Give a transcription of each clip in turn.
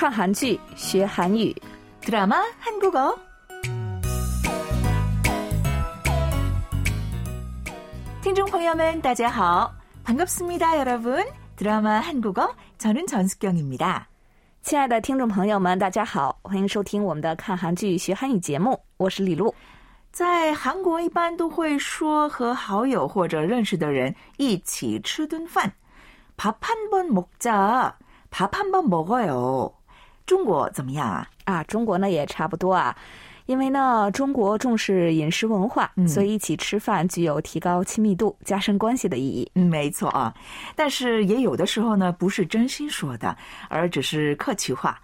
看韩剧学韩语， 드라마 한국어.听众朋友们, 大家好. 반갑습니다, 여러분. 드라마 한국어 저는 전숙경입니다. 亲爱的听众朋友们，大家好，欢迎收听我们的看韩剧学韩语节目，我是李璐。在韩国一般都会说和好友或者认识的人一起吃顿饭. 밥 한 번 먹자. 밥 한 번 먹어요. 中国怎么样啊?啊，中国呢也差不多啊，因为呢中国重视饮食文化，嗯所以一起吃饭具有提高亲密度、加深关系的意义。嗯，没错啊，但是也有的时候呢，不是真心说的，而只是客气话。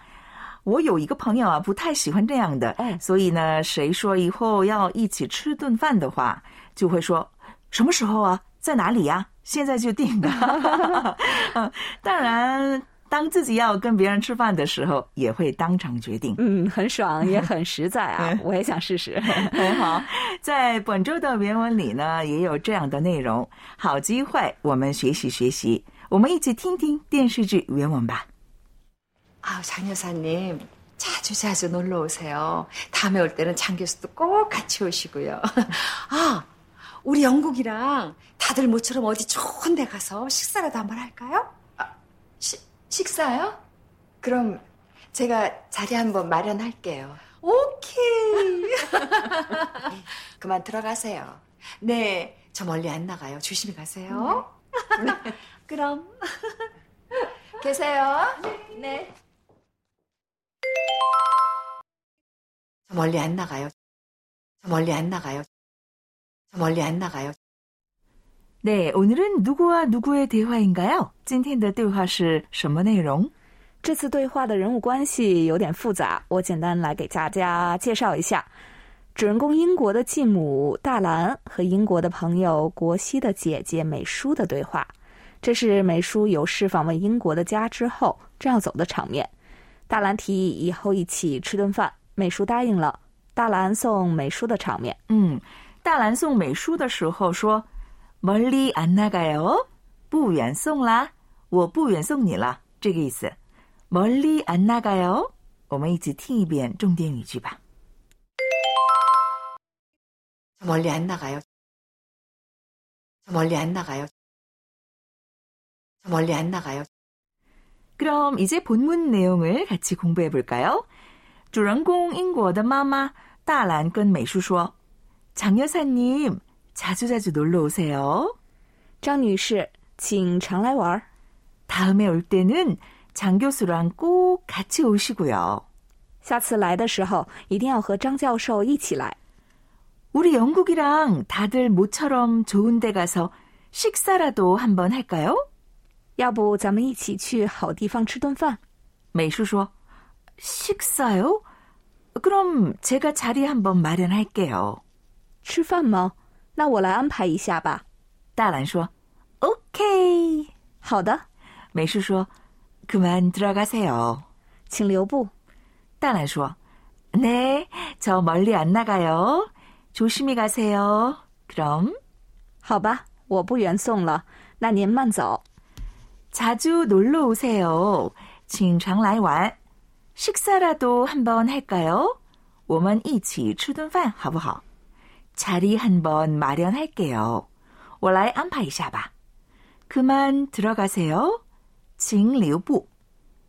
我有一个朋友啊，不太喜欢这样的，哦所以呢，谁说以后要一起吃顿饭的话，就会说什么时候啊，在哪里呀、现在就定的。嗯，当然，当自己要跟别人吃饭的时候，也会当场决定。嗯，很爽，也很实在啊嗯，我也想试试。很好，在本周的原文里呢，也有这样的内容。好机会，我们学习学习。我们一起听听电视剧原文吧。 아우, 장 여사님. 자주 자주 놀러 오세요. 다음에 올 때는 장 교수도 꼭 같이 오시고요. 아, 우리 영국이랑 다들 모처럼 어디 좋은 데 가서 식사라도 한번 할까요? 식사요? 그럼 제가 자리 한번 마련할게요. 오케이. 그만 들어가세요. 네, 저 멀리 안 나가요. 조심히 가세요. 그럼 계세요. 네. 저 멀리 안 나가요. 저 멀리 안 나가요. 저 멀리 안 나가요. 네, 오늘은 누구와 누구의 대화인가요? 今天的对话是什么内容?这次对话的人物关系有点复杂，我简单来给大家介绍一下。主人公英国的继母大兰和英国的朋友国西的姐姐美淑的对话，这是美淑有事访问英国的家之后正要走的场面。大兰提议以后一起吃顿饭，美淑答应了。大兰送美淑的场面，嗯，大兰送美书的时候说 멀리안나가요，不远送啦，我不远送你了，这个意思。멀리안나가요，我们一起听一遍重点语句吧。 저 멀리 안 나가요. 저 멀리 안 나가요. 저 멀리 안 나가요. 그럼 이제 본문 내용을 같이 공부해 볼까요? 主人公英国的妈妈大兰跟美术说：“장 여사님, 자주자주 놀러 오세요. 张女士，请常来玩儿。 다음에 올 때는 장 교수랑 꼭 같이 오시고요. 下次来的时候一定要和张教授一起来。 우리 영국이랑 다들 모처럼 좋은 데 가서 식사라도 한번 할까요? 要不咱们一起去好地方吃顿饭？美术说: 식사요? 그럼 제가 자리 한번 마련할게요. 吃饭吗？ 那我来安排一下吧。大兰说: 오케이. 好的，美术说: 그만 들어가세요. 请留步。大兰说: 네, 저 멀리 안 나가요. 조심히 가세요. 그럼 好吧，我不远送了，那您慢走。 자주 놀러 오세요. 请常来玩. 식사라도 한번 할까요? 我们一起吃顿饭好不好? 자리 한번 마련할게요. 我来安排一下吧. 그만 들어가세요. 请留步.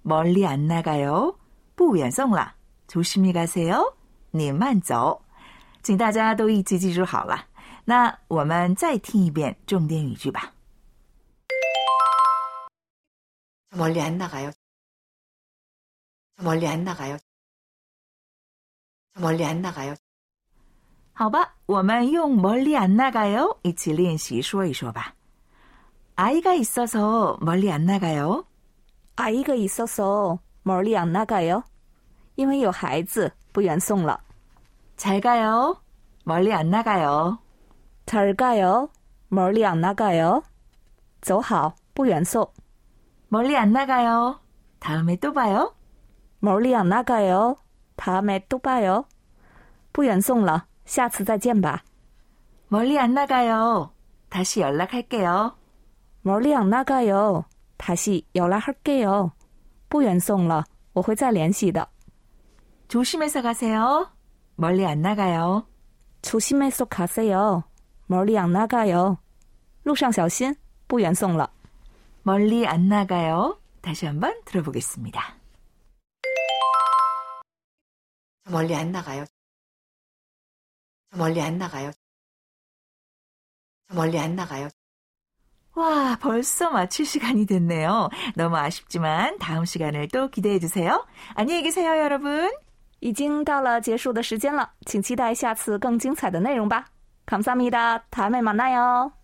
멀리 안 나가요. 不远送了. 조심히 가세요. 你慢走.请大家都一起记住好了。那我们再听一遍重点语句吧。 저 멀리 안 나가요. 저 멀리 안 나가요. 저 멀리 안 나가요. 好吧，我们用멀리안 나가요一起练习说一说吧。아이가있어서멀리안 나가요。 아이가있어서멀리안나가요。 因为有孩子，不远送了。 잘가요멀리안 나가요。 잘가요멀리안나가요。 走好，不远送。 멀리안 나가요。 다음에 또 봐요。 멀리안나가요。 다음에 또 봐요。 不远送了， 下次再见吧。 멀리 안 나가요. 다시 연락할게요. 멀리 안 나가요. 다시 연락할게요. 不远送了， 我会再联系的。 조심해서 가세요. 멀리 안 나가요. 조심해서 가세요. 멀리 안 나가요. 路上小心，不远送了。 멀리 안 나가요. 다시 한번 들어보겠습니다. 저 멀리 안 나가요. 저 멀리 안 나가요. 저 멀리 안 나가요. 와, 벌써 마칠 시간이 됐네요. 너무 아쉽지만 다음 시간을 또 기대해 주세요. 안녕히 계세요, 여러분. 已经到了结束的时间了，请期待下次更精彩的内容吧。감사합니다，다음에만나요。